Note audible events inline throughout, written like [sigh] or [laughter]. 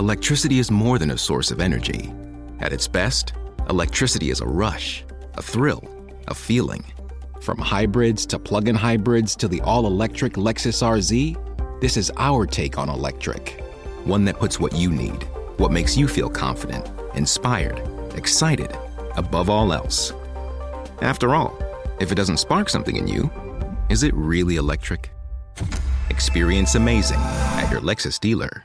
electricity is more than a source of energy. At its best, electricity is a rush, a thrill, a feeling. From hybrids to plug in hybrids to the all electric Lexus RZ, this is our take on electric. One that puts what you need, what makes you feel confident, inspired, excited, above all else. After all, if it doesn't spark something in you, is it really electric? Experience amazing at your Lexus dealer.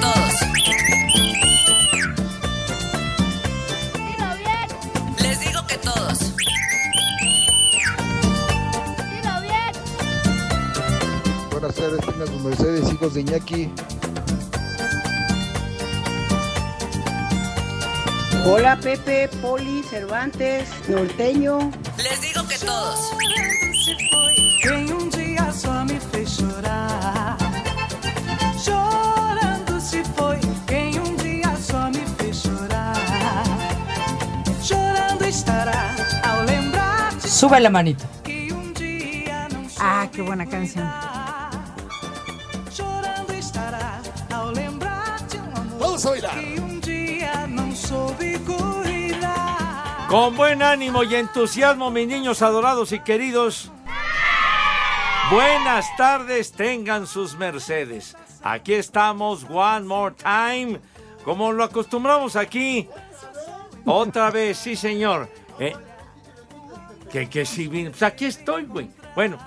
Les digo que todos. Dilo bien, Les digo que todos. dilo bien. Buenas tardes, tengan sus Mercedes, hijos de Iñaki. Hola Pepe, Poli, Cervantes, Norteño. Les digo que todos. Quem um dia só me fez chorar. Sube la não Ah, qué buena canción. Vamos a bailar. Con buen ánimo y entusiasmo, mis niños adorados y queridos. Buenas tardes, tengan sus mercedes. Aquí estamos, one more time, como lo acostumbramos aquí. Otra vez, sí, señor. Eh, que, que vine- pues aquí estoy, güey. Bueno,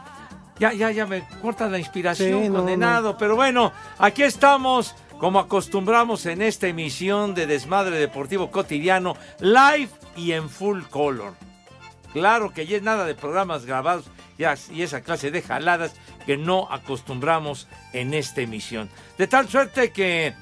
ya, ya, ya me corta la inspiración, Sí, no, condenado. Pero bueno, aquí estamos, como acostumbramos en esta emisión de Desmadre Deportivo Cotidiano, live y en full color. Claro que ya es nada de programas grabados ya- y esa clase de jaladas que no acostumbramos en esta emisión. De tal suerte que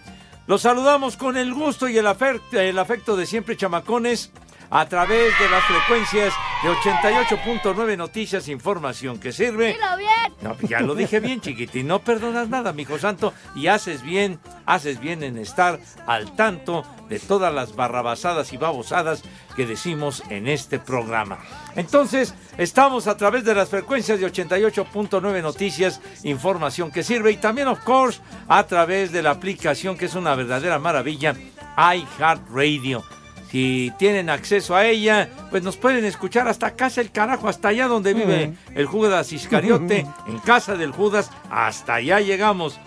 los saludamos con el gusto y el afecto de siempre, chamacones, a través de las frecuencias de 88.9 Noticias, información que sirve. Dilo bien. No, ya lo dije bien, [laughs] chiquitín. No perdonas nada, mijo santo. Y haces bien, haces bien en estar al tanto de todas las barrabasadas y babosadas que decimos en este programa. Entonces, estamos a través de las frecuencias de 88.9 Noticias, información que sirve. Y también, of course, a través de la aplicación que es una verdadera maravilla, iHeartRadio. Si tienen acceso a ella, pues nos pueden escuchar hasta casa el carajo, hasta allá donde vive el Judas Iscariote, [laughs] en casa del Judas, hasta allá llegamos.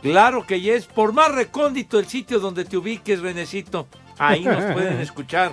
Claro que ya es por más recóndito el sitio donde te ubiques, Renecito. Ahí nos pueden [laughs] escuchar.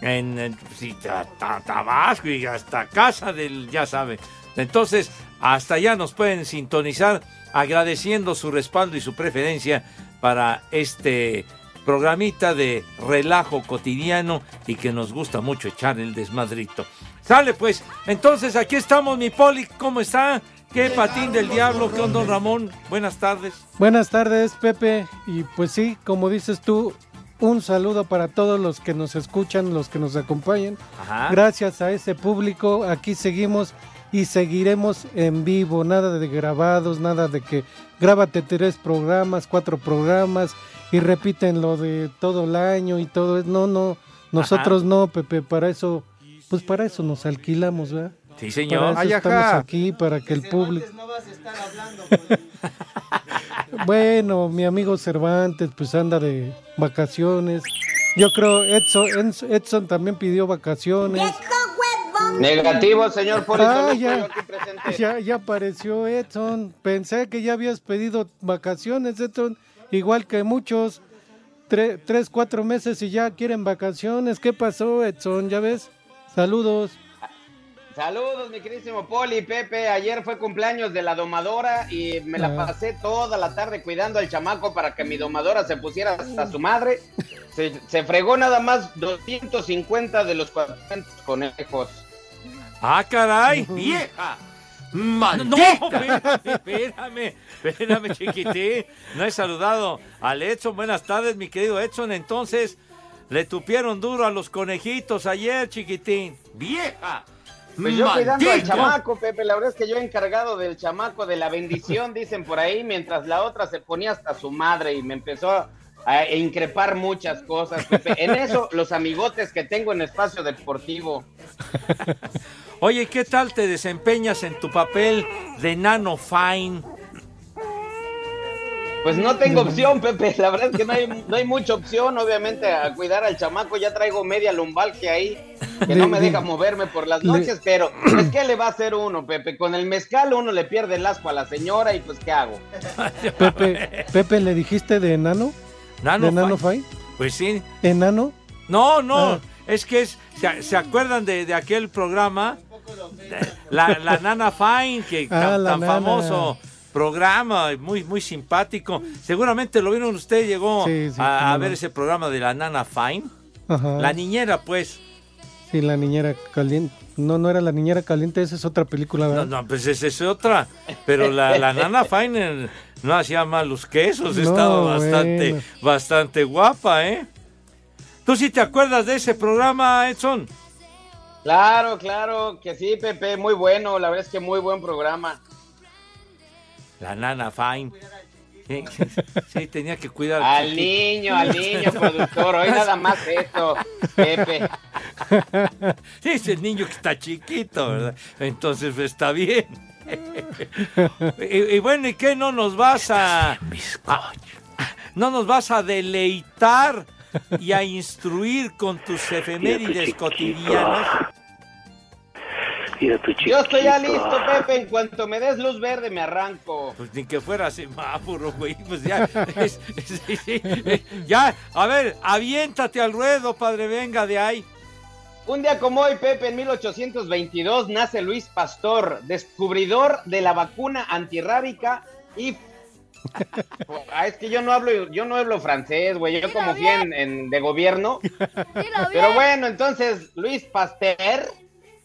En, en- sí, ta- ta- Tabasco y hasta casa del, ya sabe. Entonces, hasta allá nos pueden sintonizar agradeciendo su respaldo y su preferencia para este programita de relajo cotidiano y que nos gusta mucho echar el desmadrito. Sale pues, entonces aquí estamos, mi poli, ¿cómo está? ¿Qué patín del diablo? ¿Qué onda, don Ramón? Buenas tardes. Buenas tardes, Pepe. Y pues sí, como dices tú, un saludo para todos los que nos escuchan, los que nos acompañan. Ajá. Gracias a ese público, aquí seguimos y seguiremos en vivo. Nada de grabados, nada de que grábate tres programas, cuatro programas y repiten lo de todo el año y todo. No, no, nosotros no, Pepe, para eso, pues para eso nos alquilamos, ¿verdad? Sí, Para señor. eso Ay, estamos ajá. aquí, para que el público... [laughs] Bueno, mi amigo Cervantes pues anda de vacaciones. Yo creo Edson, Edson- Edson también pidió vacaciones. Negativo, señor Poli, Ah, estoy ya, aquí presente. ya, ya apareció Edson. Pensé que ya habías pedido vacaciones, Edson. Igual que muchos. Tre- tres, cuatro meses y ya quieren vacaciones. ¿Qué pasó, Edson? ¿Ya ves? Saludos. Saludos, mi queridísimo Poli, Pepe. Ayer fue cumpleaños de la domadora y me la Ah. pasé toda la tarde cuidando al chamaco para que mi domadora se pusiera hasta su madre. Se, se fregó nada más 250 de los 400 conejos. Ah, caray, vieja. No, espérame, espérame, espérame, chiquitín. No he saludado al Edson. Buenas tardes, mi querido Edson. Entonces, le tupieron duro a los conejitos ayer, chiquitín. ¡Vieja! Pues yo cuidando al chamaco, Pepe, la verdad es que yo encargado del chamaco de la bendición, dicen por ahí, mientras la otra se ponía hasta su madre y me empezó a, a increpar muchas cosas, Pepe. En eso, los amigotes que tengo en espacio deportivo. [laughs] Oye, ¿qué tal te desempeñas en tu papel de Nano Fine? Pues no tengo opción, Pepe. La verdad es que no hay, no hay mucha opción, obviamente, a cuidar al chamaco. Ya traigo media lumbalgia ahí, que no me deja moverme por las noches, pero es que le va a hacer uno, Pepe. Con el mezcal uno le pierde el asco a la señora y pues, ¿qué hago? Pepe, Pepe, ¿le dijiste de enano? Nano ¿De Nano Fine. Fine? Pues sí. ¿Enano? No, no, Ah. es que es, ¿se, se acuerdan de, de aquel programa? La, la Nana Fine, que Ah, tan, famoso programa, muy, muy simpático. Seguramente lo vieron usted, llegó Sí, sí, a, no. ver ese programa de la Nana Fine. Ajá. La niñera, pues. Sí, la niñera caliente. No, no era la niñera caliente, esa es otra película, No, ¿verdad? no, pues esa es otra. Pero la, la Nana Fine no hacía malos quesos, No, estaba bastante, bueno. bastante guapa, ¿eh? ¿Tú sí te acuerdas de ese programa, Edson? Claro, claro, que sí, Pepe, muy bueno. La verdad es que muy buen programa. La Nana Fine. Sí, [laughs] tenía que cuidar. Al niño, al niño, productor. Hoy nada más esto, Pepe. Sí, es el niño que está chiquito, ¿verdad? Entonces está bien. [laughs] y, y bueno, ¿y qué no nos vas a, a- no nos vas a deleitar [laughs] y a instruir con tus efemérides cotidianas? Yo estoy ya listo, Pepe. En cuanto me des luz verde, me arranco. Pues ni que fuera semáforo, güey. Pues ya, [laughs] es- es- sí, sí, [laughs] ya, a ver, aviéntate al ruedo, padre, venga de ahí. Un día como hoy, Pepe, en 1822, nace Luis Pastor, descubridor de la vacuna antirrábica y... Ah, es que yo no hablo, yo no hablo francés, güey, yo como fui en, en- de gobierno. Pero bueno, entonces, Luis Pasteur,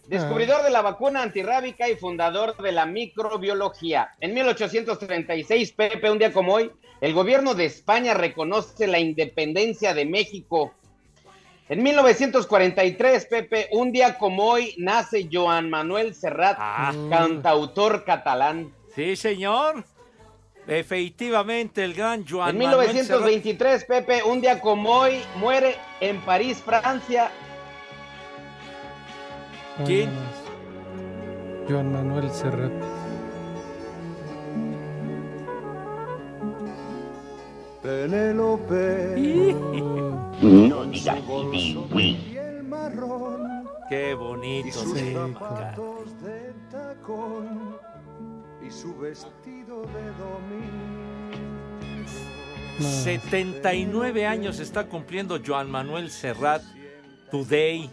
descubridor de la vacuna antirrábica y fundador de la microbiología. En 1836, Pepe, un día como hoy, el gobierno de España reconoce la independencia de México. En 1943, Pepe, un día como hoy, nace Joan Manuel Serrat, cantautor catalán. Sí, señor. Efectivamente, el gran Joan En Manuel Serrat. 1923, Pepe, un día como hoy, muere en París, Francia, ¿Quién? Joan Manuel Serrat. Penélope. No digas Qué bonito. sí, y su vestido. 79 años está cumpliendo Joan Manuel Serrat Today.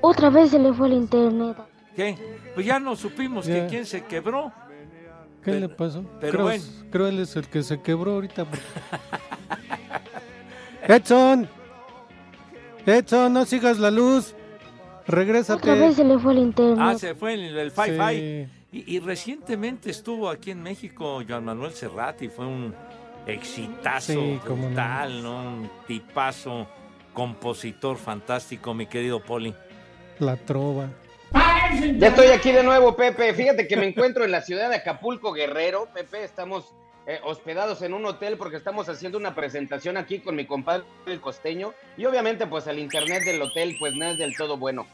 Otra vez se le fue el internet. ¿Qué? Pues ya no supimos Ya. que quién se quebró. ¿Qué le pasó? pero creo, bueno. creo él es el que se quebró ahorita. [laughs] Edson. Edson, no sigas la luz. Regrésate. Otra vez se le fue el internet. Ah, se fue el Fi Fi. Sí. Y, y recientemente estuvo aquí en México Joan Manuel Serrat y fue un exitazo Sí, ¿no? Un tipazo, compositor fantástico, mi querido Poli. La trova. Ya estoy aquí de nuevo, Pepe. Fíjate que me encuentro en la ciudad de Acapulco, Guerrero. Pepe, estamos eh, hospedados en un hotel porque estamos haciendo una presentación aquí con mi compadre el costeño. Y obviamente, pues el internet del hotel, pues no es del todo bueno.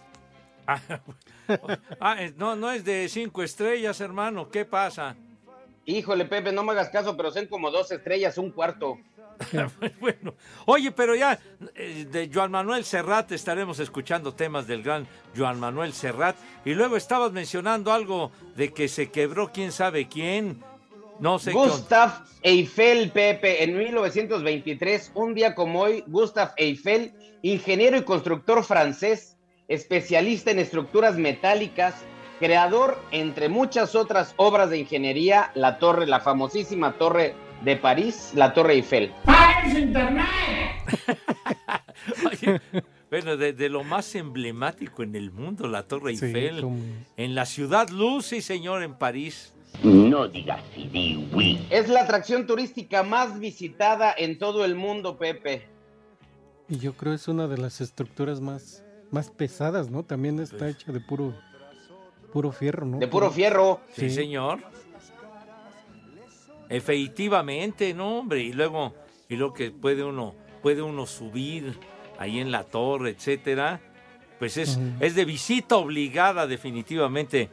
[laughs] Ah, no, no es de cinco estrellas, hermano. ¿Qué pasa? Híjole, Pepe, no me hagas caso, pero son como dos estrellas, un cuarto. [laughs] bueno, oye, pero ya eh, de Joan Manuel Serrat estaremos escuchando temas del gran Joan Manuel Serrat. Y luego estabas mencionando algo de que se quebró quién sabe quién. No sé qué. Gustav Eiffel, Pepe, en 1923, un día como hoy, Gustav Eiffel, ingeniero y constructor francés, especialista en estructuras metálicas, creador, entre muchas otras obras de ingeniería, la torre, la famosísima torre de París, la torre Eiffel. [laughs] Oye, Bueno, de, de lo más emblemático en el mundo, la Torre Sí, Eiffel. como- En la ciudad luz, sí, señor, en París. No digas Es la atracción turística más visitada en todo el mundo, Pepe. Y yo creo es una de las estructuras más, más pesadas, ¿no? También está hecha de puro, puro fierro, ¿no? De puro fierro. Sí, señor. Efectivamente, no, hombre. Y luego, y luego que puede uno, puede uno subir ahí en la torre, etcétera. Pues es, es de visita obligada, definitivamente,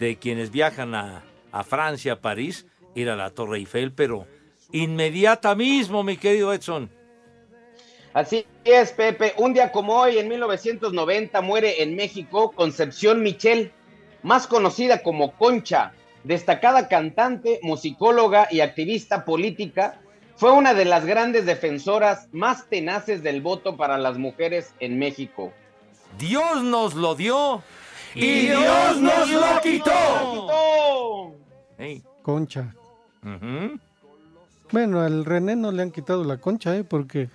de quienes viajan a, a Francia, a París, ir a la Torre Eiffel, pero inmediata mismo, mi querido Edson. Así es, Pepe. Un día como hoy, en 1990, muere en México Concepción Michel, más conocida como Concha, destacada cantante, musicóloga y activista política. Fue una de las grandes defensoras más tenaces del voto para las mujeres en México. Dios nos lo dio y Dios nos lo quitó. Ey. Concha. Bueno, al René no le han quitado la concha, ¿eh? Porque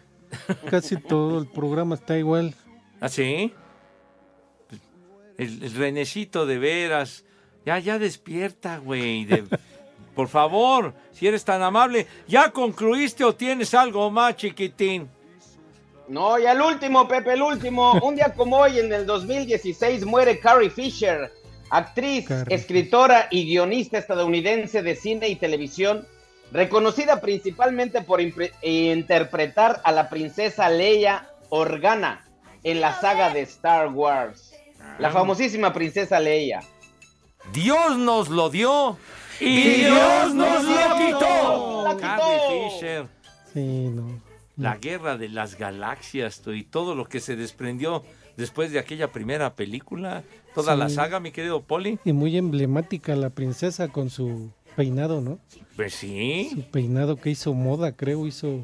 casi todo el programa está igual. ¿Ah, sí? El, el renecito de veras. Ya, ya despierta, güey. de- [laughs] Por favor, si eres tan amable, ¿ya concluiste o tienes algo más, chiquitín? No, y al último, Pepe, el último. [laughs] Un día como hoy, en el 2016, muere Carrie Fisher, actriz, Carrie. escritora y guionista estadounidense de cine y televisión, reconocida principalmente por interpretar a la princesa Leia Organa en la saga de Star Wars. La famosísima princesa Leia. Dios nos lo dio y Dios nos lo quitó. La quitó. Carrie Fisher. Sí, no. La guerra de las galaxias y todo lo que se desprendió después de aquella primera película. Toda Sí. la saga, mi querido Poli. Y muy emblemática la princesa con su peinado, ¿no? Pues sí. Su peinado que hizo moda, creo, hizo...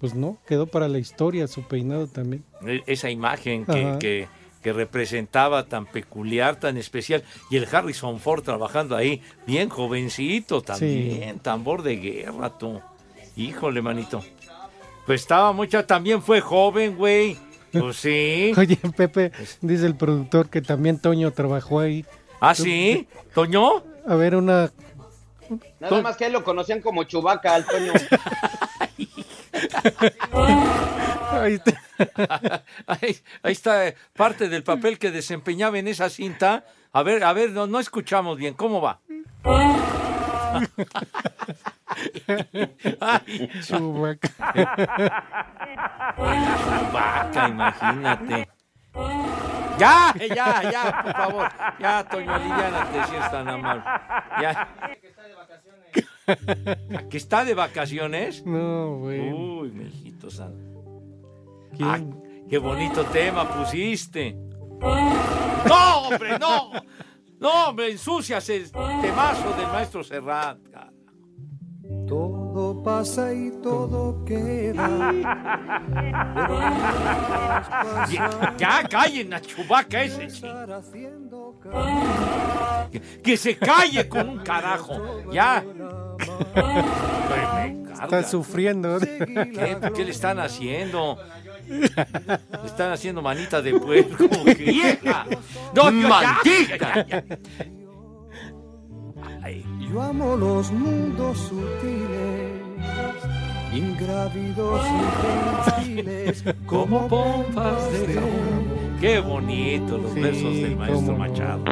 Pues no, quedó para la historia su peinado también. E- esa imagen que, que- que representaba tan peculiar, tan especial, y el Harrison Ford trabajando ahí, bien jovencito también, tambor de guerra, tú. Híjole, manito. Pues estaba mucha, también fue joven, güey. Pues sí. [laughs] Oye, Pepe, dice el productor que también Toño trabajó ahí. ¿Ah, sí? ¿Toño? A ver, una... Nada más que lo conocían como Chubaca, al Toño. [laughs] Ahí está. ahí, ahí está eh, parte del papel que desempeñaba en esa cinta. A ver, a ver, no, no escuchamos bien. ¿Cómo va? [laughs] Chubaca. Vaca, imagínate. Ya, ya, ya, por favor. Ya, Toño, aliviánate si es tan amable. Ya. ¿Que está de vacaciones? No, güey. Uy, mijito santo. ¿Quién? Ah, qué bonito tema pusiste. [laughs] No, hombre, no. No, hombre, ensucias el temazo del maestro Serrat. cara. Todo pasa y todo queda. [laughs] Ya, ya callen a Chubaca ese. Que, que se calle con un carajo. Ya. Está sufriendo. ¿Qué, ¿Qué le están haciendo? Le están haciendo manita de puerco. ¡Vieja! ¡No, ya. Ay, Yo amo los mundos sutiles, ingrávidos y gentiles, [laughs] como pompas de jabón. Qué bonito los Sí, versos del maestro cómo no. Machado.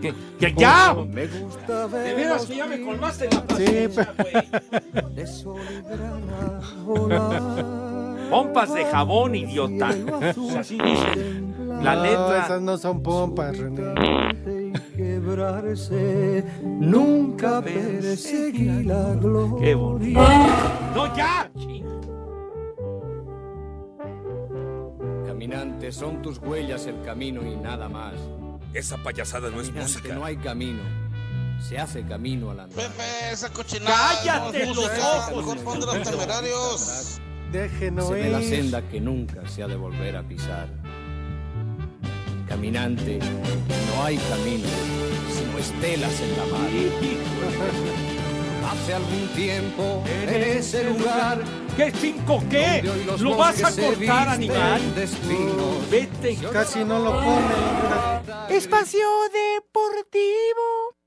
¿Qué? ¿Ya? ya? Me gusta ver De veras que ya me colmaste la paciencia, güey. de sol y grana [laughs] volar. Pompas de jabón, idiota. [laughs] Así dice la letra. esas no son pompas, René. Quebrarse, nunca perseguí la gloria. Qué bonito. ¡No, ya! Caminante, son tus huellas el camino y nada más. Esa payasada no es música. no hay camino. Se hace camino al andar. Pepe, esa cochinada. ¡Cállate no, los ojos! Mejor pon de los temerarios. Déjenos Se ve la senda que nunca se ha de volver a pisar. Caminante, no hay camino, sino estelas en la mar. [laughs] Hace algún tiempo, en ese lugar, ¿Qué cinco qué? ¿Lo vas a cortar, animal? Vete. Casi no lo pone. Espacio Deportivo.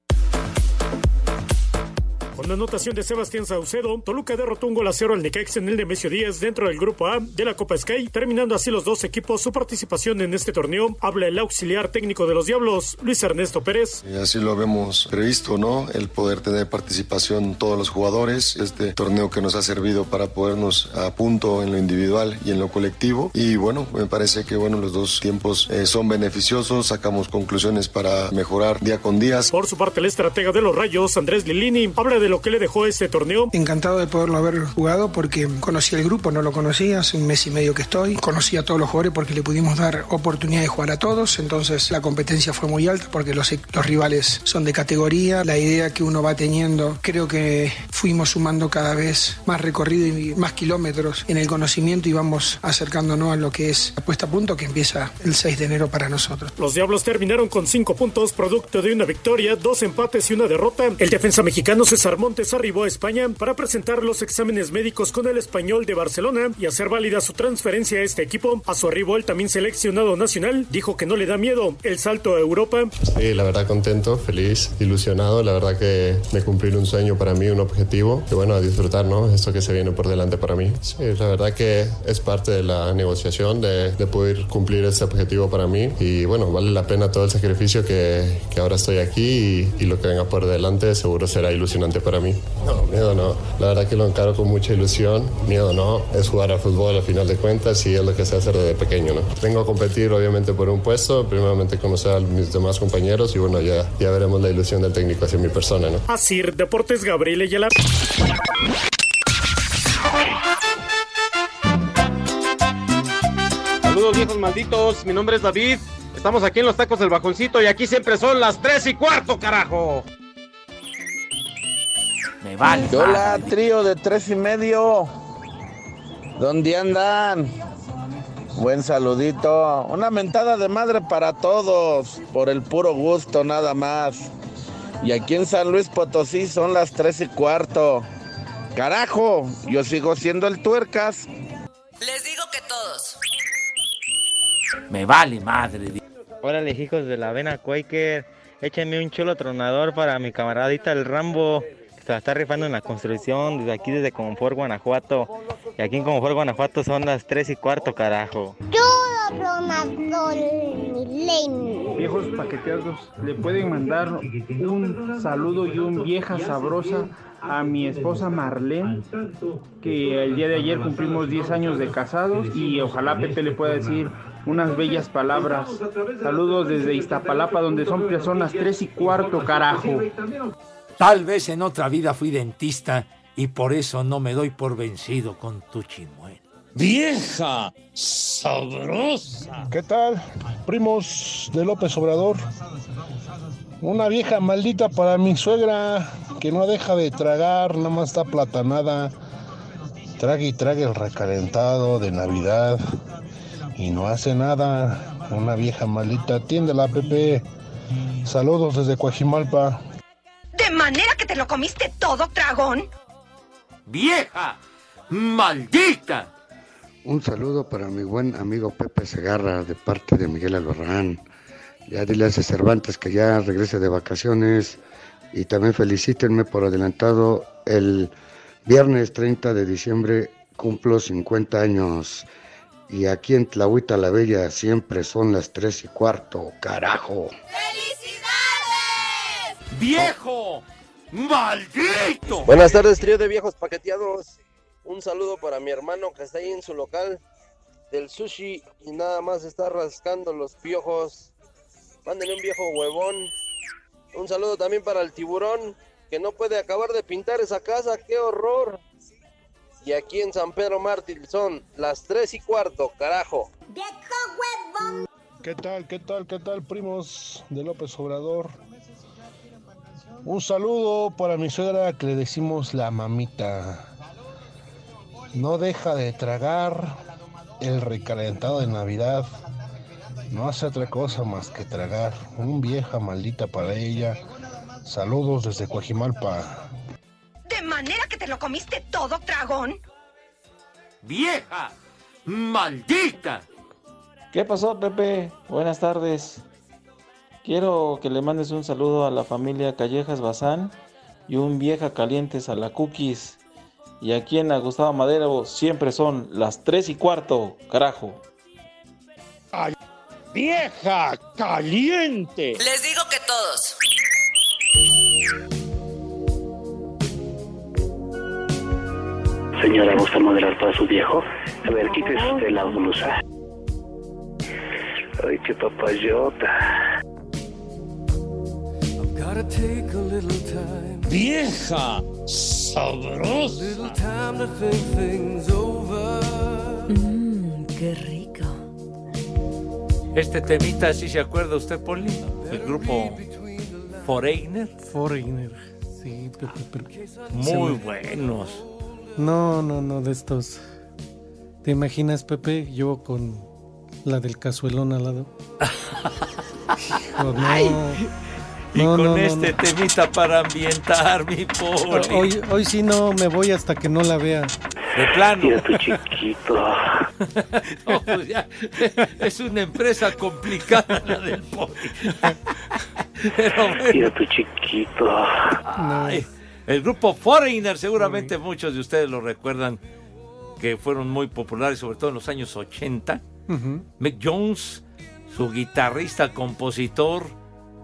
Con la anotación de Sebastián Saucedo, Toluca derrotó un gol a cero al Necax en el Nemesio 10 dentro del grupo A de la Copa Sky, terminando así los dos equipos su participación en este torneo. Habla el auxiliar técnico de los Diablos, Luis Ernesto Pérez. Y así lo habíamos previsto, ¿no? El poder tener participación todos los jugadores, este torneo que nos ha servido para podernos a punto en lo individual y en lo colectivo. Y bueno, me parece que bueno, los dos tiempos eh, son beneficiosos, sacamos conclusiones para mejorar día con día. Por su parte, el estratega de los Rayos, Andrés Lilini, habla de lo que le dejó este torneo. Encantado de poderlo haber jugado porque conocí el grupo, no lo conocía, hace un mes y medio que estoy. Conocí a todos los jugadores porque le pudimos dar oportunidad de jugar a todos, entonces la competencia fue muy alta porque los, los rivales son de categoría. La idea que uno va teniendo, creo que fuimos sumando cada vez más recorrido y más kilómetros en el conocimiento y vamos acercándonos a lo que es la puesta a punto que empieza el 6 de enero para nosotros. Los Diablos terminaron con cinco puntos, producto de una victoria, dos empates y una derrota. El defensa mexicano César Montes arribó a España para presentar los exámenes médicos con el español de Barcelona y hacer válida su transferencia a este equipo. A su arribo, el también seleccionado nacional dijo que no le da miedo el salto a Europa. Sí, la verdad contento, feliz, ilusionado. La verdad que me cumplir un sueño para mí, un objetivo. Que bueno, a disfrutar, ¿no? Esto que se viene por delante para mí. Sí, la verdad que es parte de la negociación de, de poder cumplir este objetivo para mí. Y bueno, vale la pena todo el sacrificio que, que ahora estoy aquí y, y lo que venga por delante seguro será ilusionante para mí. No, miedo no. La verdad que lo encaro con mucha ilusión. Miedo no. Es jugar al fútbol al final de cuentas y es lo que se hace desde pequeño, ¿no? Vengo a competir obviamente por un puesto, primeramente conocer a mis demás compañeros y bueno, ya, ya veremos la ilusión del técnico hacia mi persona, ¿no? Así, Deportes Gabriel Ayala. Saludos viejos malditos, mi nombre es David. Estamos aquí en los tacos del bajoncito y aquí siempre son las tres y cuarto, carajo. Me vale. Hola, trío de tres y medio. ¿Dónde andan? Buen saludito. Una mentada de madre para todos. Por el puro gusto, nada más. Y aquí en San Luis Potosí son las tres y cuarto. Carajo, yo sigo siendo el tuercas. Les digo que todos. Me vale madre. Órale, hijos de la avena Quaker. Échenme un chulo tronador para mi camaradita el Rambo. Se está rifando en la construcción desde aquí, desde Confort, Guanajuato. Y aquí en Confort, Guanajuato son las 3 y cuarto, carajo. Viejos paqueteados, le pueden mandar un saludo y un vieja sabrosa a mi esposa Marlene, que el día de ayer cumplimos 10 años de casados y ojalá Pepe le pueda decir unas bellas palabras. Saludos desde Iztapalapa, donde son personas 3 y cuarto, carajo. Tal vez en otra vida fui dentista y por eso no me doy por vencido con tu chimuelo. ¡Vieja! ¡Sabrosa! ¿Qué tal, primos de López Obrador? Una vieja maldita para mi suegra que no deja de tragar, nada más está platanada. Traga y traga el recalentado de Navidad y no hace nada. Una vieja maldita. Atiéndela, Pepe. Saludos desde Coajimalpa. ¿De manera que te lo comiste todo, dragón? ¡Vieja! ¡Maldita! Un saludo para mi buen amigo Pepe Segarra de parte de Miguel Albarrán. Ya dile a ese Cervantes que ya regrese de vacaciones y también felicítenme por adelantado. El viernes 30 de diciembre cumplo 50 años y aquí en Tlahuita la Bella siempre son las 3 y cuarto, carajo. ¡Viejo! ¡Maldito! Buenas tardes, trío de viejos paqueteados. Un saludo para mi hermano que está ahí en su local del sushi y nada más está rascando los piojos. Mándenle un viejo huevón. Un saludo también para el tiburón que no puede acabar de pintar esa casa. ¡Qué horror! Y aquí en San Pedro Mártir son las 3 y cuarto, carajo. ¿Qué tal, qué tal, qué tal, primos de López Obrador? Un saludo para mi suegra que le decimos la mamita. No deja de tragar el recalentado de Navidad. No hace otra cosa más que tragar. Un vieja maldita para ella. Saludos desde Coajimalpa. ¿De manera que te lo comiste todo, dragón? vieja, maldita. ¿Qué pasó, Pepe? Buenas tardes. Quiero que le mandes un saludo a la familia Callejas Bazán y un vieja calientes a la Cookies. Y aquí en la Gustavo Madero siempre son las 3 y cuarto, carajo. Ay, vieja caliente. Les digo que todos. Señora, ¿gusta modelar para su viejo? A ver, quítese usted la blusa. Ay, qué papayota. Vieja sabrosa. Little time to think things over. Mmm, qué rico. Este temita, ¿sí se acuerda usted, Poli? El grupo Foreigner. Foreigner, sí, Pepe, pero- Muy buenos. No, no, no, de estos. ¿Te imaginas, Pepe? Yo con la del cazuelón al lado. [laughs] Hijo, no. Y No, con no, no, este no. temita para ambientar, mi Poli. Hoy, hoy sí no me voy hasta que no la vea. De plano. Mira tu chiquito. [laughs] No, pues ya, es una empresa complicada la del Poli. Pero bueno. Mira tu chiquito. Ay, el grupo Foreigner, seguramente muchos de ustedes lo recuerdan, que fueron muy populares, sobre todo en los años 80. Ujú. Mick Jones, su guitarrista, compositor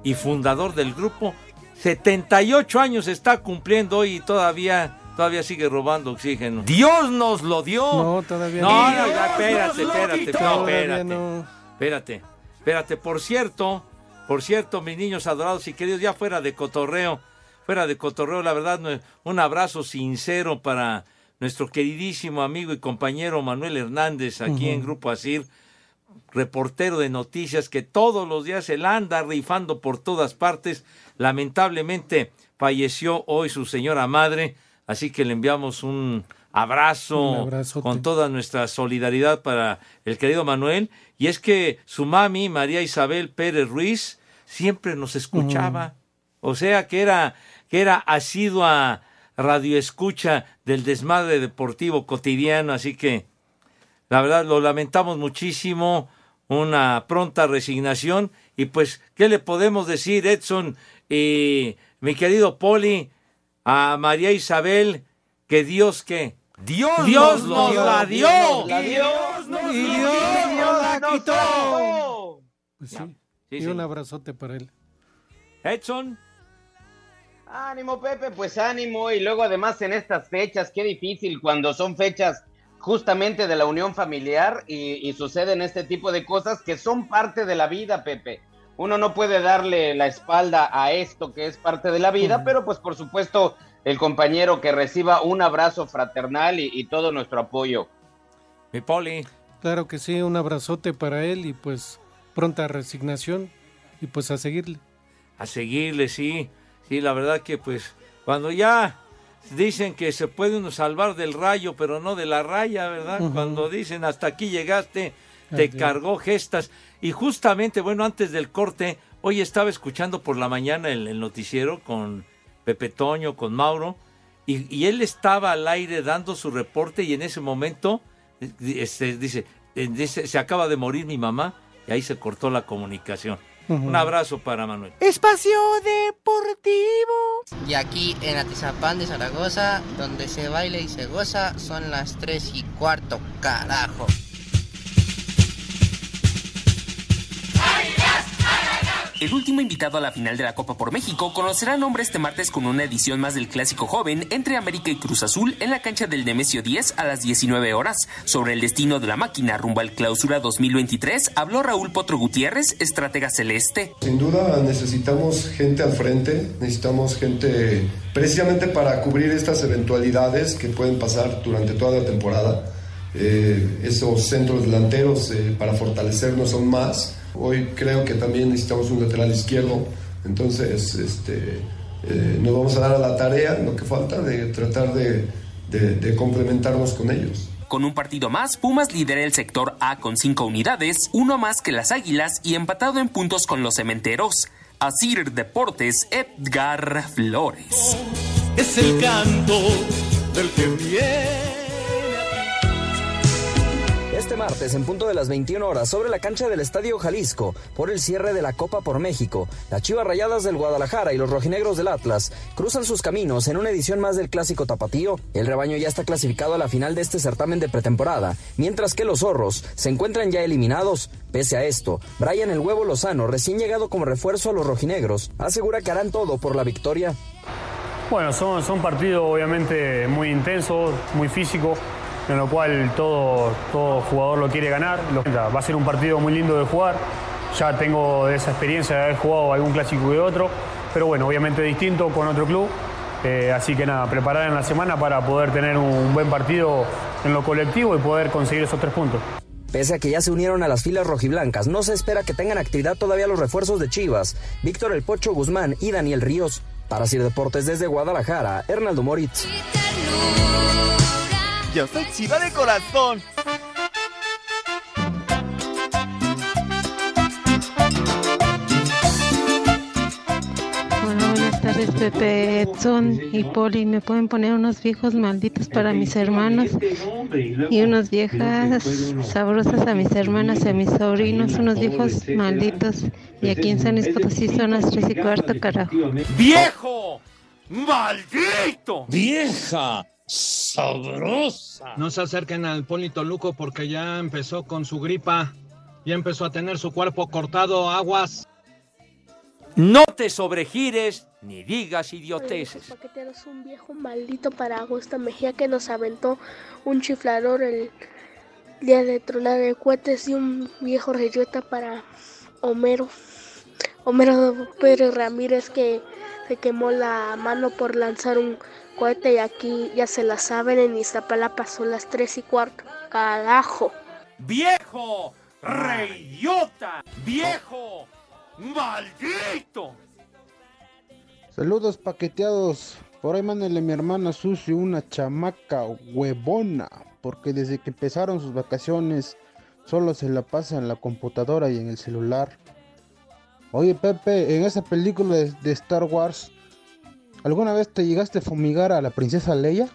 y fundador del grupo, 78 años está cumpliendo hoy y todavía, todavía sigue robando oxígeno. Dios nos lo dio. No, todavía no. no. No, no, espérate, espérate, espérate. no. Espérate, espérate. Por cierto, por cierto, mis niños adorados y queridos, ya fuera de cotorreo, fuera de cotorreo, la verdad, un abrazo sincero para nuestro queridísimo amigo y compañero Manuel Hernández aquí en Grupo Asir, reportero de noticias que todos los días se la anda rifando por todas partes. Lamentablemente falleció hoy su señora madre, así que le enviamos un abrazo Un con toda nuestra solidaridad para el querido Manuel. Y es que su mami, María Isabel Pérez Ruiz, siempre nos escuchaba. O sea que era, que era asidua radioescucha del desmadre deportivo cotidiano, así que la verdad lo lamentamos muchísimo, una pronta resignación y pues, ¿qué le podemos decir, Edson y mi querido Poli, a María Isabel, que Dios que Dios Dios nos nos la dio. Dios nos Y Dios dio, nos la quitó. Pues sí. Sí, y sí. un abrazote para él. Edson, Ánimo, Pepe, pues ánimo. Y luego, además, en estas fechas, qué difícil cuando son fechas justamente de la unión familiar y, y suceden este tipo de cosas que son parte de la vida, Pepe. Uno no puede darle la espalda a esto que es parte de la vida, pero pues por supuesto el compañero que reciba un abrazo fraternal y, y todo nuestro apoyo. mi Poli. Claro que sí, un abrazote para él y pues pronta resignación y pues a seguirle. a seguirle, sí. Sí, la verdad que pues cuando ya dicen que se puede uno salvar del rayo, pero no de la raya, ¿verdad? Cuando dicen hasta aquí llegaste, te cargó gestas. Y justamente, bueno, antes del corte, hoy estaba escuchando por la mañana el, el noticiero con Pepe Toño, con Mauro, y, y él estaba al aire dando su reporte y en ese momento este, dice, eh, dice, se acaba de morir mi mamá y ahí se cortó la comunicación. Un abrazo para Manuel. Espacio Deportivo. Y aquí en Atizapán de Zaragoza, donde se baila y se goza, son las 3 y cuarto, carajo. El último invitado a la final de la Copa por México conocerá nombre este martes con una edición más del Clásico Joven entre América y Cruz Azul en la cancha del Nemesio 10 a las 19 horas. Sobre el destino de la máquina rumbo al Clausura 2023 habló Raúl Potro Gutiérrez, estratega celeste. Sin duda necesitamos gente al frente, necesitamos gente precisamente para cubrir estas eventualidades que pueden pasar durante toda la temporada. Eh, esos centros delanteros eh, para fortalecernos aún más. Hoy creo que también necesitamos un lateral izquierdo, entonces este, eh, nos vamos a dar a la tarea, lo que falta, de tratar de, de- de complementarnos con ellos. Con un partido más, Pumas lidera el sector A con 5 unidades, uno más que las Águilas y empatado en puntos con los Cementeros. Asir Deportes, Edgar Flores. Es el canto del que viene. Este martes en punto de las 21 horas sobre la cancha del Estadio Jalisco por el cierre de la Copa por México. Las Chivas Rayadas del Guadalajara y los rojinegros del Atlas cruzan sus caminos en una edición más del Clásico Tapatío. El rebaño ya está clasificado a la final de este certamen de pretemporada, mientras que los zorros se encuentran ya eliminados. Pese a esto, Brian el Huevo Lozano, recién llegado como refuerzo a los rojinegros, asegura que harán todo por la victoria. Bueno, son, son partidos obviamente muy intensos, muy físicos, en lo cual todo, todo jugador lo quiere ganar. Va a ser un partido muy lindo de jugar. Ya tengo esa experiencia de haber jugado algún clásico y otro, pero bueno, obviamente distinto con otro club. Eh, así que nada, preparar en la semana para poder tener un buen partido en lo colectivo y poder conseguir esos tres puntos. Pese a que ya se unieron a las filas rojiblancas, no se espera que tengan actividad todavía los refuerzos de Chivas, Víctor El Pocho Guzmán y Daniel Ríos. Para Sir Deportes desde Guadalajara, Hernaldo Moritz. Yo soy chiva de corazón. Hola, buenas tardes, Pepe, Edson y Poli. ¿Me pueden poner unos viejos malditos para mis hermanos y unas viejas sabrosas a mis hermanas y a mis sobrinos? Unos viejos malditos. Y aquí en San Luis Potosí son las tres y cuarto, carajo. ¡Viejo! ¡Maldito! ¡Vieja! ¡Sabrosa! No se acerquen al Poli Toluco porque ya empezó con su gripa. Ya empezó a tener su cuerpo cortado, aguas. No te sobregires ni digas idioteces. paqueteros, un viejo maldito para Augusta Mejía que nos aventó un chiflador el día de tronar de cohetes y un viejo reyota para Homero. Homero Pérez Ramírez que se quemó la mano por lanzar un cohete y aquí ya se la saben en Iztapalapa son las 3 y cuarto. Carajo. ¡Viejo! ¡Reyota! ¡Viejo! ¡Maldito! Saludos paqueteados. Por ahí mándenle a mi hermana Susi una chamaca huevona. Porque desde que empezaron sus vacaciones solo se la pasa en la computadora y en el celular. Oye Pepe, en esa película de, de Star Wars, ¿alguna vez te llegaste a fumigar a la princesa Leia?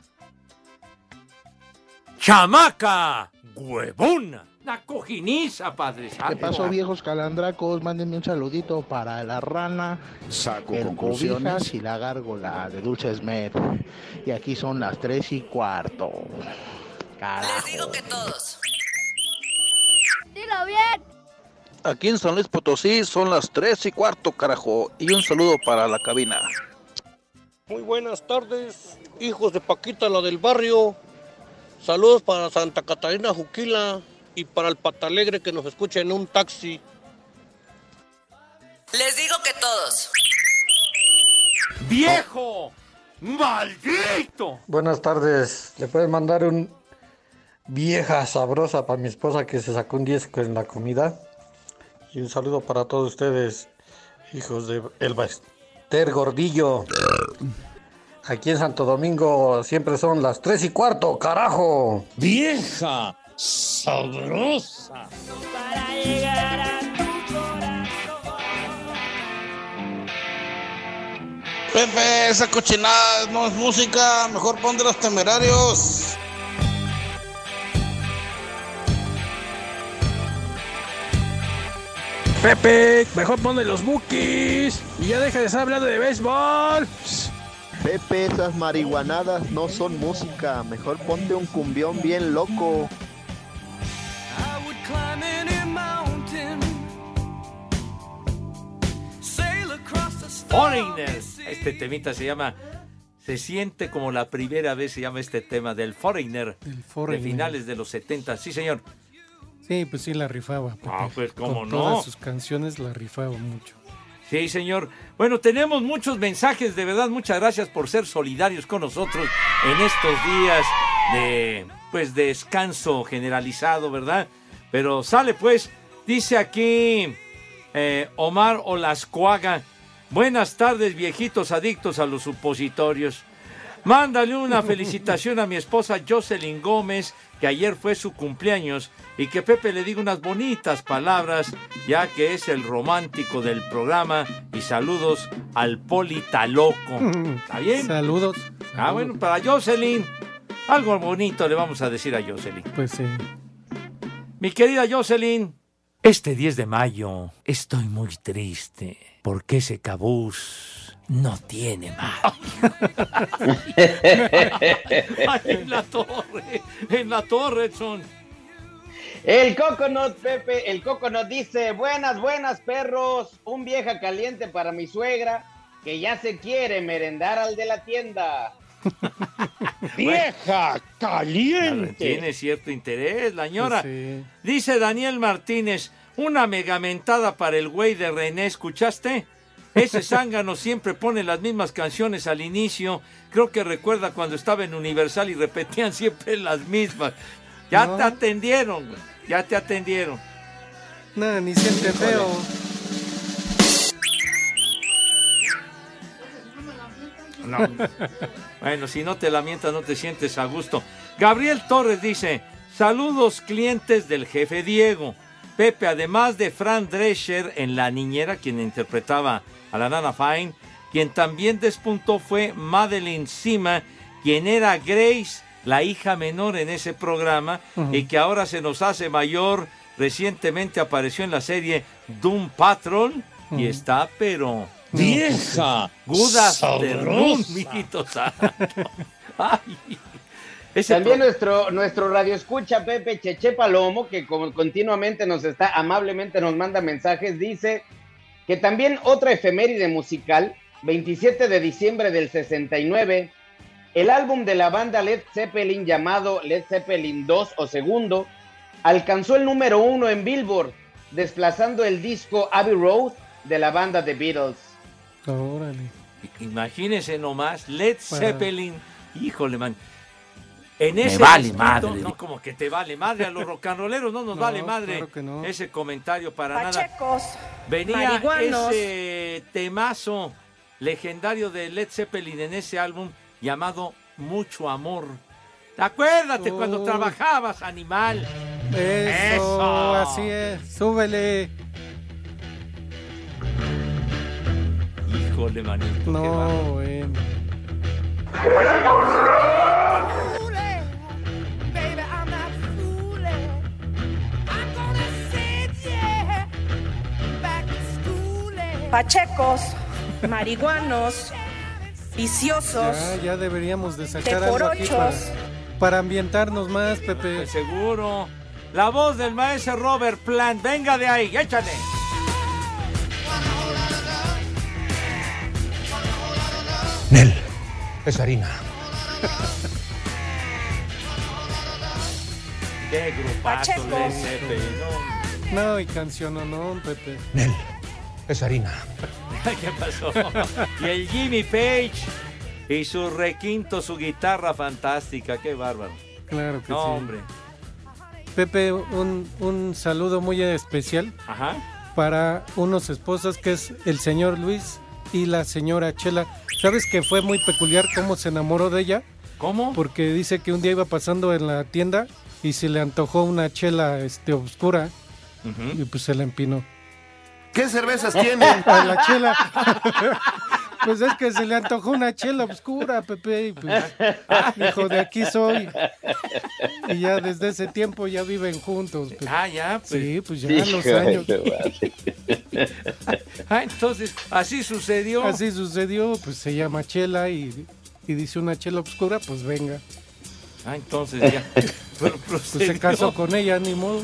¡Chamaca! ¡Huevona! La cojiniza, padre ¿Qué pasó viejos calandracos? Mándenme un saludito para la rana, Saco el cobijas y la gárgola de Dulce Esmer. Y aquí son las tres y cuarto. Carajo. Les digo que todos. Dilo bien. Aquí en San Luis Potosí son las 3 y cuarto, carajo. Y un saludo para la cabina. Muy buenas tardes, hijos de Paquita, la del barrio. Saludos para Santa Catarina Juquila y para el Patalegre que nos escucha en un taxi. Les digo que todos. ¡Viejo! ¡Maldito! Buenas tardes. ¿Le puedes mandar un vieja sabrosa para mi esposa que se sacó un 10 en la comida? Y un saludo para todos ustedes, hijos de El Baster Gordillo. Aquí en Santo Domingo siempre son las 3 y cuarto, carajo. ¡Vieja! ¡Sabrosa! Pepe, esa cochinada no es música. Mejor pon de los temerarios. Pepe, mejor ponle los bookies y ya deja de estar hablando de béisbol. Pepe, esas marihuanadas no son música. Mejor ponte un cumbión bien loco. Foreigner. Este temita se llama. Se siente como la primera vez se llama este tema del Foreigner. Foreigner. De finales de los 70. Sí, señor. Sí, pues sí la rifaba. Pepe. Ah, pues, cómo Con no. Todas sus canciones la rifaba mucho. Sí, señor. Bueno, tenemos muchos mensajes, de verdad, muchas gracias por ser solidarios con nosotros en estos días de pues de descanso generalizado, ¿verdad? Pero sale pues, dice aquí eh, Omar Olascuaga, buenas tardes viejitos adictos a los supositorios. Mándale una felicitación a mi esposa Jocelyn Gómez, que ayer fue su cumpleaños, y que Pepe le diga unas bonitas palabras, ya que es el romántico del programa, y saludos al Politaloco. [laughs] ¿Está bien? Saludos. Ah, bueno, para Jocelyn. Algo bonito le vamos a decir a Jocelyn. Pues sí. Mi querida Jocelyn, este 10 de mayo estoy muy triste porque ese cabús no tiene más. [laughs] en la torre, en la torre, son. El Coconut, Pepe, el Coconut dice, buenas, buenas perros, un vieja caliente para mi suegra que ya se quiere merendar al de la tienda. [laughs] ¡Vieja caliente! Tiene cierto interés, la ñora. Dice Daniel Martínez, una megamentada para el güey de René, ¿escuchaste? Ese zángano siempre pone las mismas canciones al inicio. Creo que recuerda cuando estaba en Universal y repetían [laughs] siempre las mismas. Ya te atendieron, güey. Ya te atendieron. No, ni siente feo. No. [laughs] bueno, si no te lamentas, no te sientes a gusto. Gabriel Torres dice: Saludos, clientes del jefe Diego. Pepe, además de Fran Drescher en La Niñera, quien interpretaba a la Nana Fine, quien también despuntó fue Madeline Sima, quien era Grace, la hija menor en ese programa, y que ahora se nos hace mayor. Recientemente apareció en la serie Doom Patrol y está, pero ¡Vieja! Good afternoon, mijito santo. [laughs] Ay. Ese También pro- nuestro, nuestro radio escucha Pepe Cheche Palomo, que como continuamente nos está, amablemente nos manda mensajes, dice que también otra efeméride musical, 27 de diciembre del 69, el álbum de la banda Led Zeppelin llamado Led Zeppelin 2 o segundo, alcanzó el número uno en Billboard, desplazando el disco Abbey Road de la banda The Beatles. Órale. Imagínense nomás, Led Para- Zeppelin, híjole, man. En Me ese vale madre. No, como que te vale madre. A los rocanroleros no nos [laughs] No, vale madre claro que no. ese comentario para nada. Pachecos, Venía marihuanos. ese temazo legendario de Led Zeppelin en ese álbum llamado Mucho Amor. Acuérdate cuando trabajabas, animal. Eso, Eso. así es. Súbele. Híjole, manito. No, bueno. Pachecos, marihuanos, viciosos, Ya, ya deberíamos de sacar algo aquí para, para ambientarnos más, Pepe. Seguro. La voz del maestro Robert Plant. Venga de ahí, échale. Nel, es harina. Qué grupazo. Led Zeppelin. no. Y canción o no, Pepe. Nel, es harina. [laughs] ¿Qué pasó? Y el Jimmy Page y su requinto, su guitarra fantástica. Qué bárbaro. Claro que No, sí. hombre. Pepe, un, un saludo muy especial Ajá. para unos esposos que es el señor Luis y la señora Chela. ¿Sabes que fue muy peculiar cómo se enamoró de ella? ¿Cómo? Porque dice que un día iba pasando en la tienda y se le antojó una chela este, oscura y pues se la empinó. ¿Qué cervezas tienen? [laughs] A la chela. [laughs] Pues es que se le antojó una chela oscura, Pepe. y pues, dijo, de aquí soy. Y ya desde ese tiempo ya viven juntos. Pepe. Ah, ya, pues. Sí, pues ya los años. [laughs] Ah, entonces, así sucedió. Así sucedió, pues se llama chela y, y dice una chela oscura, pues venga. Ah, entonces ya. [laughs] Pero Pues se casó con ella, ni modo.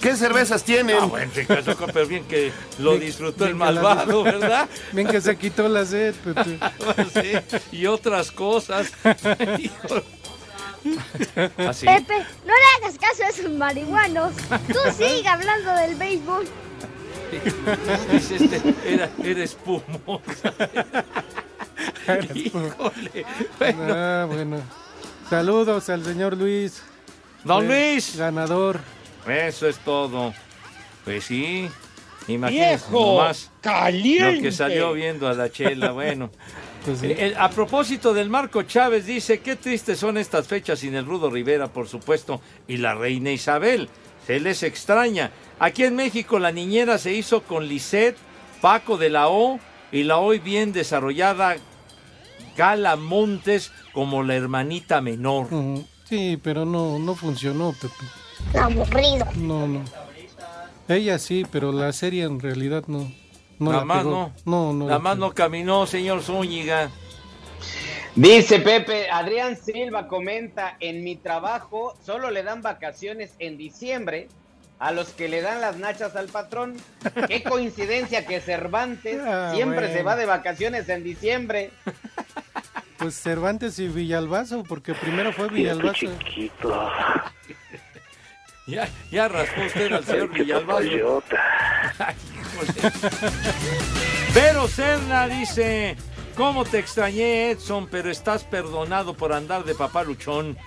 ¿Qué cervezas tienen? Ah, bueno, se casó con, pero bien que lo Bien- disfrutó el bien la malvado, disfrutó. ¿verdad? [laughs] Bien que se quitó la sed, Pepe. [laughs] Sí, y otras cosas. Hijo. ¿Así? Pepe, no le hagas caso a esos marihuanos. Tú sigue hablando del béisbol. Dice este, era, era espumosa. Híjole. Bueno, Ah, bueno. Saludos al señor Luis. Don Luis. Ganador. Eso es todo. Pues sí. Imagínese ¡Viejo nomás caliente! lo que salió viendo a la chela. Bueno. [laughs] Pues sí. Eh, a propósito del Marco Chávez, dice, qué tristes son estas fechas sin el Rudo Rivera, por supuesto, y la reina Isabel. Se les extraña. Aquí en México la niñera se hizo con Lisette, Paco de la O y la hoy bien desarrollada Gala Montes como la hermanita menor. Sí, pero no, no funcionó, Pepe. Aburrido. No, no. Ella sí, pero la serie en realidad no. no Nada la más pegó. no. No, no. Nada la más no caminó, señor Zúñiga. Dice Pepe, Adrián Silva comenta, en mi trabajo solo le dan vacaciones en diciembre a los que le dan las nachas al patrón. Qué [laughs] coincidencia que Cervantes Ah, siempre se va de vacaciones en diciembre. Pues Cervantes y Villalbazo, porque primero fue Villalbazo. Ya, ya raspó usted al señor [laughs] Villalbazo. Ay. Vero Serna dice, ¿cómo te extrañé Edson, pero estás perdonado por andar de papá luchón?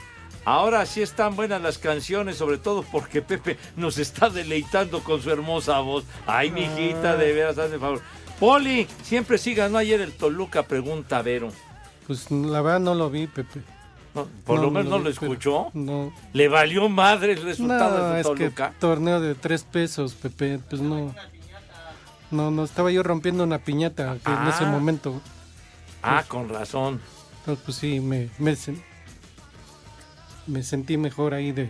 Ahora sí están buenas las canciones, sobre todo porque Pepe nos está deleitando con su hermosa voz. Ay, mijita, de veras, hazme favor. Poli, siempre sigas, ¿no? Ayer el Toluca pregunta Vero. Pues la verdad no lo vi, Pepe. No, por No, lo menos no lo vi, escuchó. No. ¿Le valió madre el resultado No, de es que Toluca? torneo de tres pesos, Pepe. Pues no. No, no, estaba yo rompiendo una piñata en ese Ah. momento. Ah, con razón. Pues sí, me, me, sen- me sentí mejor ahí de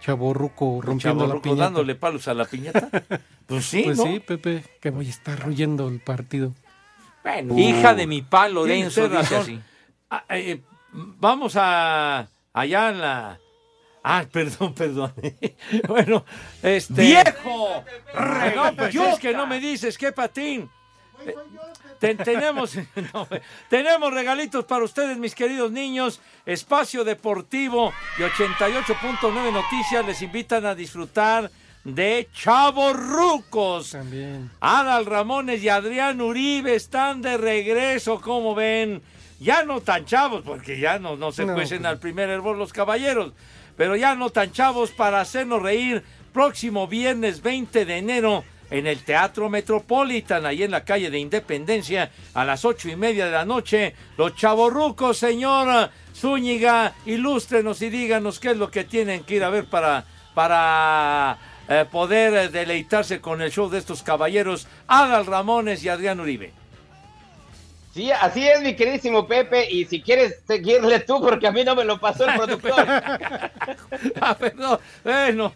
chaborruco rompiendo la piñata. dándole palos a la piñata. [laughs] Pues sí, pues sí, Pepe, que voy a estar huyendo el partido. Bueno, Hija de mi pa, Lorenzo, dice razón. así. Ah, eh, vamos a allá en la. Ah, [laughs] perdón, perdón. bueno, este. ¡Viejo! No, pues es que no me dices, qué patín. Eh, te- tenemos, [laughs] no, tenemos regalitos para ustedes, mis queridos niños. Espacio Deportivo y 88.9 Noticias les invitan a disfrutar de Chavo Rucos. También. Adal Ramones y Adrián Uribe están de regreso, como ven. Ya no tan chavos, porque ya no, no se No, cuecen pues. al primer hervor los caballeros, pero ya no tan chavos para hacernos reír próximo viernes 20 de enero en el Teatro Metropolitan, ahí en la calle de Independencia, a las ocho y media de la noche. Los chavorrucos, señora Zúñiga, ilústrenos y díganos qué es lo que tienen que ir a ver para, para eh, poder eh, deleitarse con el show de estos caballeros, Adal Ramones y Adrián Uribe. Sí, así es, mi queridísimo Pepe, y si quieres seguirle tú, porque a mí no me lo pasó el productor. [laughs] Ah, perdón. Bueno,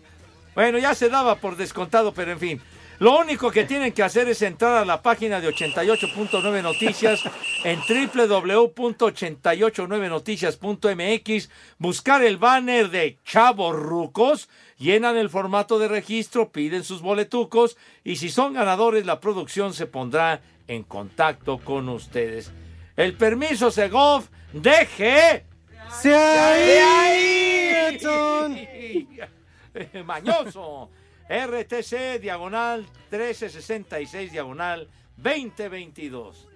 bueno, ya se daba por descontado, pero en fin. Lo único que tienen que hacer es entrar a la página de 88.9 Noticias en www.889noticias.mx, buscar el banner de Chavos Rucos, llenan el formato de registro, piden sus boletucos y si son ganadores la producción se pondrá en contacto con ustedes. El permiso Segov, deje ¡Se ahí! [laughs] Mañoso. RTC diagonal 1366 diagonal 2022.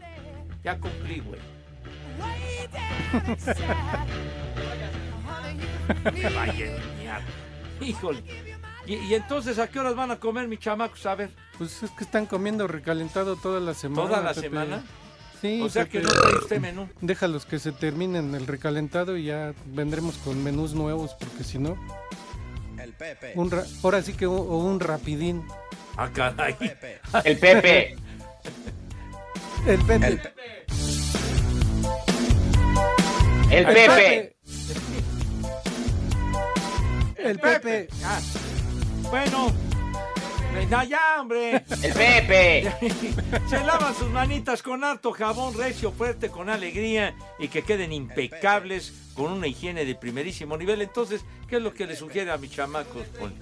Ya cumplí, güey. [laughs] Vaya. Híjole. ¿Y, y entonces a qué horas van a comer mis chamacos? A ver, Pues es que están comiendo recalentado toda la semana. ¿toda la Pepe. semana? Sí, O sea que no trae usted menú. Déjalos que se terminen el recalentado y ya vendremos con menús nuevos, porque si no. Pepe. Un ra- ahora sí que un, un rapidín. Ah, caray. El Pepe. El Pepe. El El Pepe. El Pepe. Ah, bueno. Venga ya, hombre. El Pepe. [laughs] Se lavan sus manitas con harto jabón recio, fuerte, con alegría y que queden impecables con una higiene de primerísimo nivel. Entonces, ¿qué es lo que le sugiere a mis chamacos? Poli?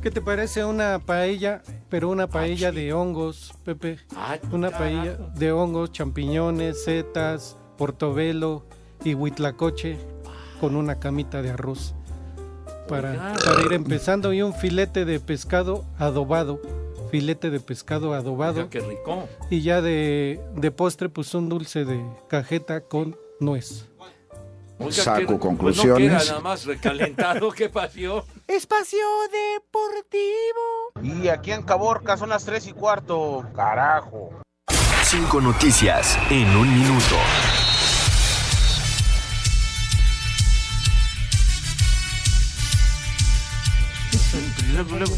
¿Qué te parece una paella, pero una paella de hongos, Pepe? Ah, Una carajo. paella de hongos, champiñones, setas, portobelo y huitlacoche con una camita de arroz. Para, para ir empezando y un filete de pescado adobado. Filete de pescado adobado. Qué rico. Y ya de, de postre, pues un dulce de cajeta con nuez. Oiga, Saco que- pues conclusiones. no queda nada más recalentado, qué pasión. [laughs] Espacio Deportivo. Y aquí en Caborca son las 3 y cuarto. Carajo. Cinco noticias en un minuto. Luego, luego.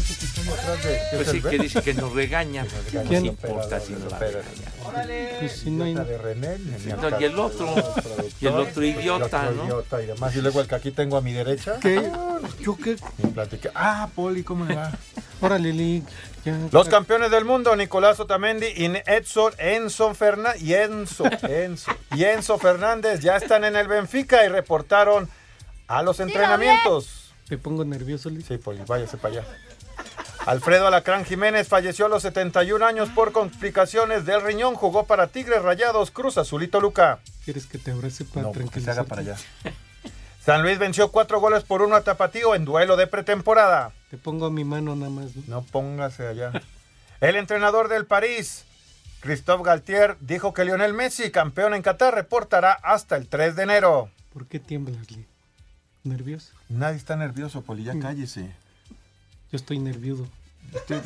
Pues sí, que dice que nos regaña. ¿Qué ¿Quién? nos importa si nos regaña? Pues si no hay... No, y el otro, y el otro idiota, ¿no? Idiota y demás. Y luego el que aquí tengo a mi derecha. ¿Qué? ¿Yo qué? Ah, Poli, ¿cómo le va? [laughs] Órale, Lili. ya. Los campeones del mundo, Nicolás Otamendi y Edson Enzo Fernández y Enzo, Enzo, y Enzo Fernández ya están en el Benfica y reportaron a los entrenamientos. Te pongo nervioso, Liz. Sí, Poli, váyase para allá. Alfredo Alacrán Jiménez falleció a los 71 años por complicaciones del riñón. Jugó para Tigres Rayados, Cruz Azulito Luca. ¿Quieres que te abrace para No, que se haga para allá. San Luis venció cuatro goles por uno a Tapatío en duelo de pretemporada. Te pongo mi mano nada más. ¿no? No póngase allá. El entrenador del París, Christophe Galtier, dijo que Lionel Messi, campeón en Qatar, reportará hasta el 3 de enero. ¿Por qué tiemblas, Lee? ¿Nervioso? Nadie está nervioso, Poli, ya cállese. Yo estoy nervioso. Usted,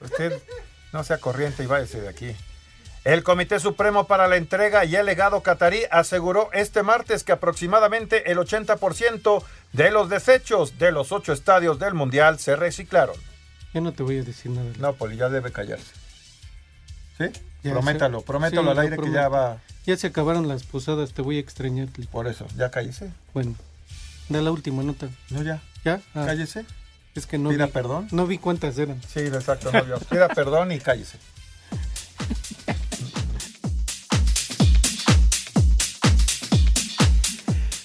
usted no sea corriente y váyase de aquí. El Comité Supremo para la Entrega y el Legado Catarí aseguró este martes que aproximadamente el 80% de los desechos de los ocho estadios del Mundial se reciclaron. Ya no te voy a decir nada. No, Poli, ya debe callarse. ¿Sí? Ya prométalo, prométalo sí, al aire que ya va. Ya se acabaron las posadas, te voy a extrañar. Por eso, ya cállese. Bueno, da la última nota. No, ya. ¿Ya? Ah, Cállese. es que no Pida vi, perdón. no vi cuántas eran. Sí, exacto, no vio. Pida perdón y cállese.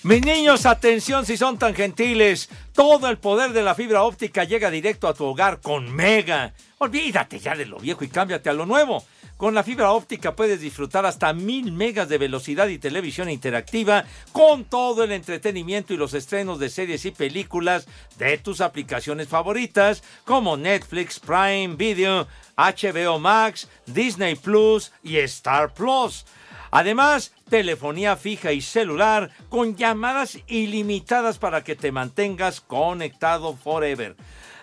Mis niños, atención si son tan gentiles. Todo el poder de la fibra óptica llega directo a tu hogar con Mega. Olvídate ya de lo viejo y cámbiate a lo nuevo. Con la fibra óptica puedes disfrutar hasta mil megas de velocidad y televisión interactiva con todo el entretenimiento y los estrenos de series y películas de tus aplicaciones favoritas como Netflix, Prime Video, HBO Max, Disney Plus y Star Plus. Además, telefonía fija y celular con llamadas ilimitadas para que te mantengas conectado forever.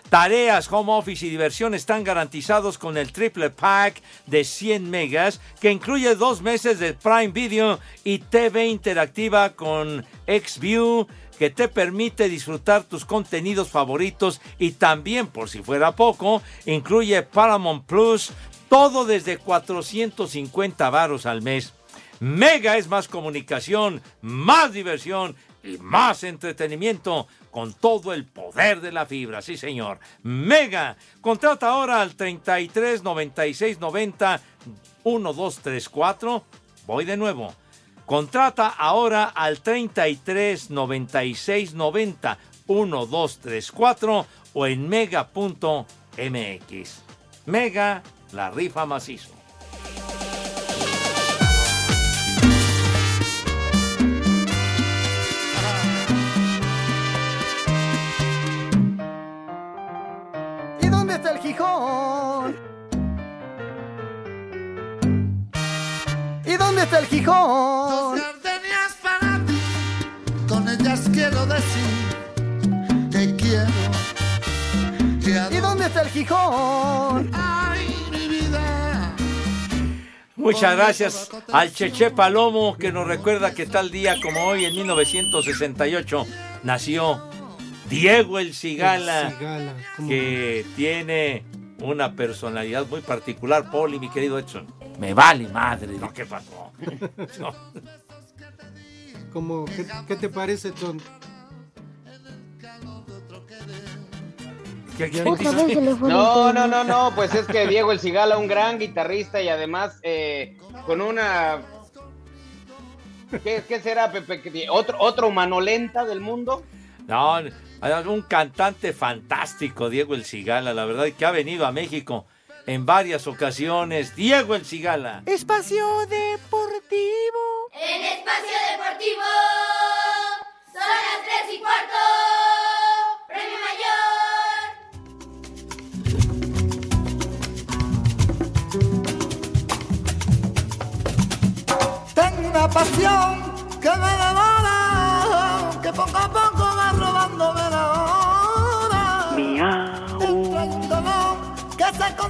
Tareas, home office y diversión están garantizados con el triple pack de 100 megas que incluye dos meses de Prime Video y TV interactiva con XView que te permite disfrutar tus contenidos favoritos y también, por si fuera poco, incluye Paramount Plus, todo desde 450 varos al mes. Mega es más comunicación, más diversión y más entretenimiento con todo el poder de la fibra, sí señor. Mega, contrata ahora al 33 96 90 1234. Voy de nuevo. Contrata ahora al 33 96 90 1234 o en mega.mx. Mega, la rifa macizo. Dónde está el Gijón? gardenias para ti, con ellas quiero decir te quiero. ¿Y dónde está el Gijón? Ay, mi vida. Muchas gracias al Cheche Palomo que nos recuerda que tal día como hoy en 1968 nació Diego El Cigala, El Cigala, ¿cómo que tiene una personalidad muy particular, Poli, mi querido Edson. Me vale madre, ¿no? ¿Qué pasó? [laughs] No. ¿Cómo, qué, qué te parece, Ton? No, no, no, no, pues es que Diego El Cigala, un gran guitarrista y además eh, con una... ¿Qué, qué será, Pepe? ¿Que ¿Otro, ¿Otro mano lenta del mundo? No, un cantante fantástico, Diego El Cigala, la verdad que ha venido a México en varias ocasiones. Diego El Cigala. Espacio Deportivo. En Espacio Deportivo son las 3 y cuarto. Premio Mayor. Tengo una pasión que me devora, que poco a poco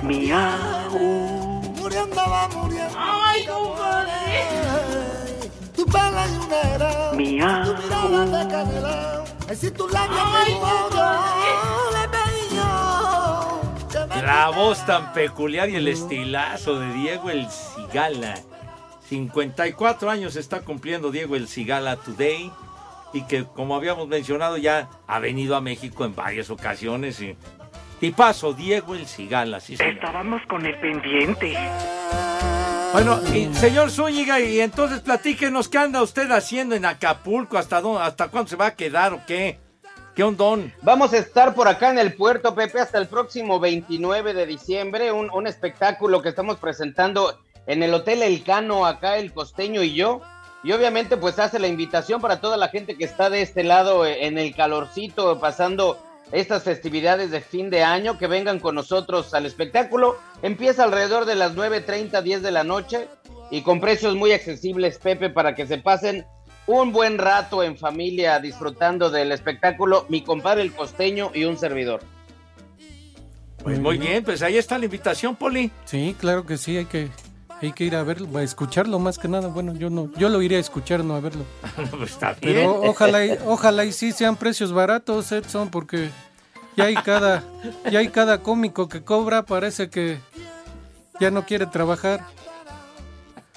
Miau. muriendo va muriendo. Ay, compadre. Tu negro, Miau. tu mirada de canela, es si tu labio Ay, me La voz tan peculiar y el estilazo de Diego El Cigala. 54 años está cumpliendo Diego El Cigala Today y que como habíamos mencionado ya ha venido a México en varias ocasiones y tipazo Diego El Cigala, sí señor. Estábamos con el pendiente. Bueno, y señor Zúñiga, y entonces platíquenos qué anda usted haciendo en Acapulco, hasta dónde, hasta cuándo se va a quedar o qué. ¿Qué ondón? Vamos a estar por acá en el puerto, Pepe, hasta el próximo 29 de diciembre. Un, un espectáculo que estamos presentando en el Hotel El Cano, acá el costeño y yo. Y obviamente, pues hace la invitación para toda la gente que está de este lado eh, en el calorcito, pasando estas festividades de fin de año, que vengan con nosotros al espectáculo. Empieza alrededor de las 9.30, 10 de la noche y con precios muy accesibles, Pepe, para que se pasen un buen rato en familia disfrutando del espectáculo. Mi compadre el costeño y un servidor. Pues muy bien, pues ahí está la invitación, Poli. Sí, claro que sí, hay que, hay que ir a verlo, a escucharlo más que nada. Bueno, yo no, yo lo iré a escuchar, no a verlo. [laughs] Pues está bien. Pero ojalá y, ojalá y sí sean precios baratos, Edson, porque ya hay cada, ya hay cada cómico que cobra, parece que ya no quiere trabajar.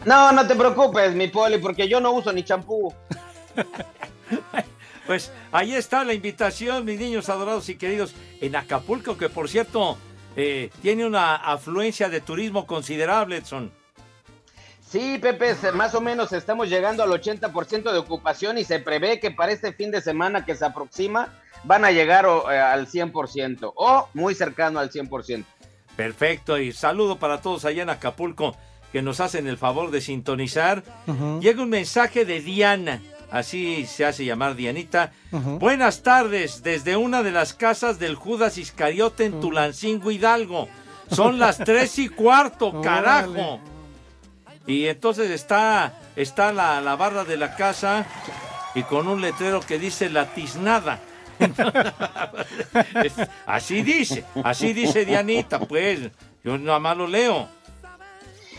No, no te preocupes, mi poli, porque yo no uso ni champú. [laughs] Pues ahí está la invitación, mis niños adorados y queridos, en Acapulco, que por cierto eh, tiene una afluencia de turismo considerable, Edson. Sí, Pepe, más o menos estamos llegando al 80% de ocupación y se prevé que para este fin de semana que se aproxima van a llegar o, eh, al 100% o muy cercano al 100%. Perfecto, y saludo para todos allá en Acapulco que nos hacen el favor de sintonizar. Llega un mensaje de Diana, así se hace llamar Dianita. Buenas tardes, desde una de las casas del Judas Iscariote en Tulancingo Hidalgo. Son las tres y cuarto, [laughs] carajo. Y entonces está, está la, la barra de la casa y con un letrero que dice la tiznada. [laughs] Así dice, así dice Dianita, pues. Yo nada más lo leo.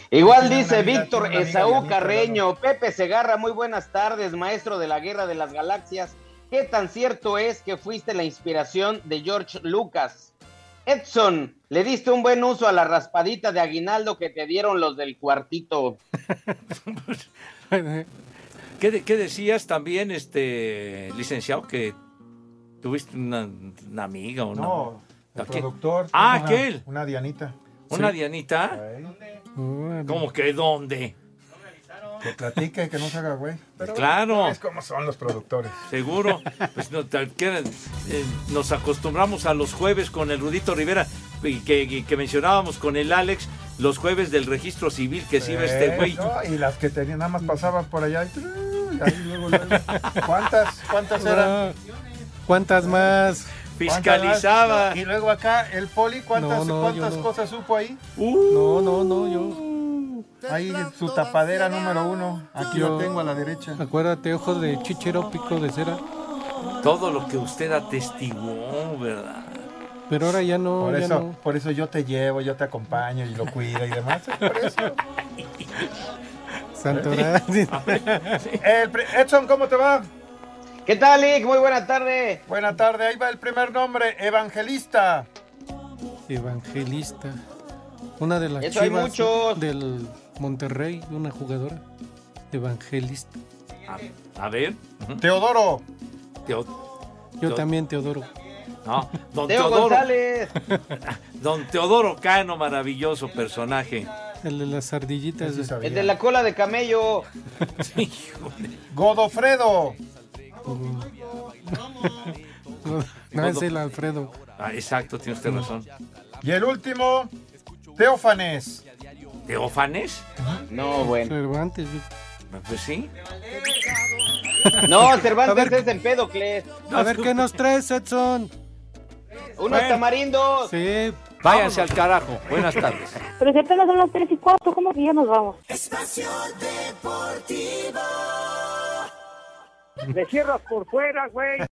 Igual dice Víctor Esaú Carreño, Pepe Segarra, muy buenas tardes, maestro de la Guerra de las Galaxias. ¿Qué tan cierto es que fuiste la inspiración de George Lucas? Edson, le diste un buen uso a la raspadita de aguinaldo que te dieron los del cuartito. [laughs] ¿Qué, de- qué decías también, este licenciado, que tuviste una, una amiga o no? No, el productor. Ah, una- aquel. Una Dianita. ¿Una Sí. Dianita? ¿Cómo que dónde? Que platique, que no se haga güey. Pero Claro. Es como son los productores. Seguro. [laughs] Pues no, eh, nos acostumbramos a los jueves con el Rudito Rivera y que, y que mencionábamos con el Alex los jueves del registro civil que sí ve este güey. Y las que tenían, nada más pasaban por allá. Y, y ahí luego, luego. [laughs] ¿Cuántas? ¿Cuántas eran? ¿Cuántas más? Fiscalizaba. ¿Cuántas? Y luego acá, el poli, ¿cuántas, No, no, cuántas cosas supo ahí? No, no, no, yo. Ahí su tapadera número uno. Aquí yo- lo tengo a la derecha. Acuérdate, ojo de chichero, pico de cera. Todo lo que usted atestiguó, ¿verdad? Pero ahora ya no. Por ya eso, no. por eso yo te llevo, yo te acompaño y lo cuido y demás. [laughs] Por eso. Pri- Edson, ¿cómo te va? ¿Qué tal, Lick? Muy buena tarde. Buena tarde, ahí va el primer nombre, Evangelista. Evangelista. Una de las Eso hay chivas muchos. del Monterrey, una jugadora. Evangelista. A, a ver. Teodoro. Teo- Yo Teo- también, Teodoro. No, don Teo Teodoro. González. [laughs] Don Teodoro Cano, maravilloso personaje. El de las ardillitas. de- El de la cola de camello. [laughs] Godofredo. [laughs] No, es el Alfredo. Ah, exacto, tiene usted razón. Y el último, Teófanes. ¿Teófanes? No, bueno. Cervantes. Pues sí. No, Cervantes ver. es Empédocles. A ver qué nos traes, Edson. Unos Bueno. tamarindos. Sí. Váyanse al carajo. Buenas tardes. Pero si apenas son las 3 y 4, ¿cómo que ya nos vamos? Espacio Deportivo. Le cierras por fuera, güey.